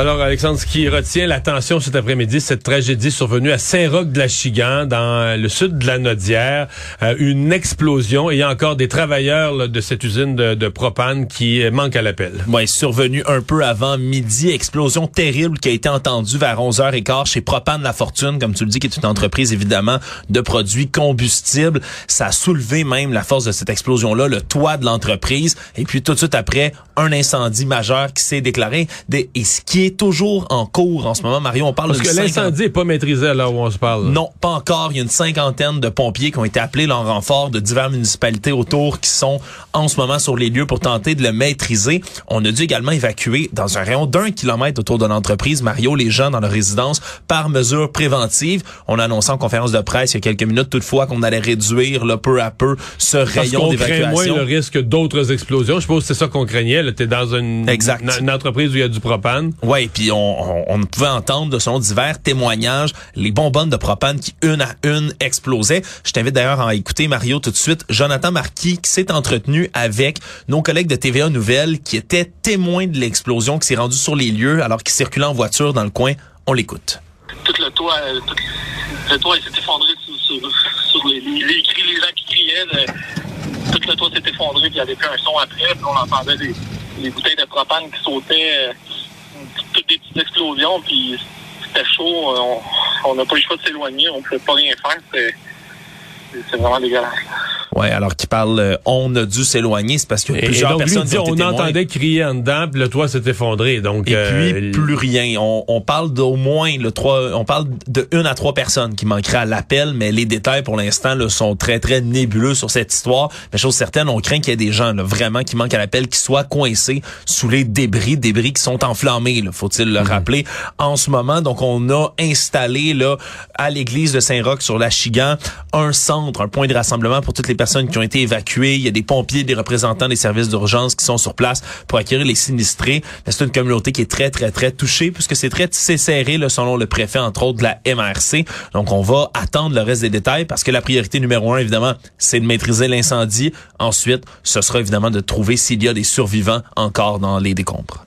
Alors, Alexandre, ce qui retient l'attention cet après-midi, cette tragédie survenue à Saint-Roch-de-la-Chigan, dans le sud de la Nodière. Euh, une explosion et il y a encore des travailleurs de cette usine de, propane qui manquent à l'appel. Oui, survenue un peu avant midi. Explosion terrible qui a été entendue vers 11h15 chez Propane La Fortune, comme tu le dis, qui est une entreprise évidemment de produits combustibles. Ça a soulevé même la force de cette explosion-là, le toit de l'entreprise. Et puis tout de suite après, un incendie majeur qui s'est déclaré. Et qui est toujours en cours en ce moment. Mario, on parle Parce que l'incendie n'est pas maîtrisé là où on se parle. Non, pas encore. Il y a une cinquantaine de pompiers qui ont été appelés en renfort de diverses municipalités autour qui sont en ce moment sur les lieux pour tenter de le maîtriser. On a dû également évacuer dans un rayon d'un kilomètre autour de l'entreprise, Mario, les gens dans leur résidence par mesure préventive. On a annoncé en conférence de presse il y a quelques minutes toutefois qu'on allait réduire là, peu à peu ce rayon d'évacuation. moins le risque d'autres explosions. Je suppose que c'est ça qu'on craignait. Tu es dans une, une, entreprise où il y a du propane. Ouais, puis on, pouvait entendre de son divers témoignages les bonbonnes de propane qui une à une explosaient. Je t'invite d'ailleurs à écouter Mario tout de suite. Jonathan Marquis qui s'est entretenu avec nos collègues de TVA Nouvelles qui étaient témoins de l'explosion qui s'est rendue sur les lieux alors qu'ils circulaient en voiture dans le coin. On l'écoute. Tout le toit, le toit s'est effondré sur, les, gens qui criaient. tout le toit s'est effondré, puis il y avait plus un son après. Puis on entendait des, les bouteilles de propane qui sautaient. Euh, des petites explosions, puis c'était chaud. On n'a pas le choix de s'éloigner, on ne pouvait pas rien faire. C'est vraiment dégueulasse. Ouais, alors qu'il parle, euh, on a dû s'éloigner, c'est parce que plusieurs personnes dit, on entendait crier en dedans, puis le toit s'est effondré. Donc et puis euh, plus rien. On, on parle d'au moins le trois, on parle de une à trois personnes qui manqueraient à l'appel, mais les détails pour l'instant sont très très nébuleux sur cette histoire. Mais chose certaine, on craint qu'il y ait des gens là, vraiment qui manquent à l'appel, qui soient coincés sous les débris, débris qui sont enflammés. Faut-il le mhm. rappeler en ce moment. Donc on a installé là à l'église de Saint-Roch sur la Chigan un centre, un point de rassemblement pour toutes les personnes qui ont été évacuées. Il y a des pompiers, des représentants des services d'urgence qui sont sur place pour acquérir les sinistrés. C'est une communauté qui est très, très, très touchée puisque c'est très serré, là, selon le préfet, entre autres, de la MRC. Donc, on va attendre le reste des détails parce que la priorité numéro un, évidemment, c'est de maîtriser l'incendie. Ensuite, ce sera évidemment de trouver s'il y a des survivants encore dans les décombres.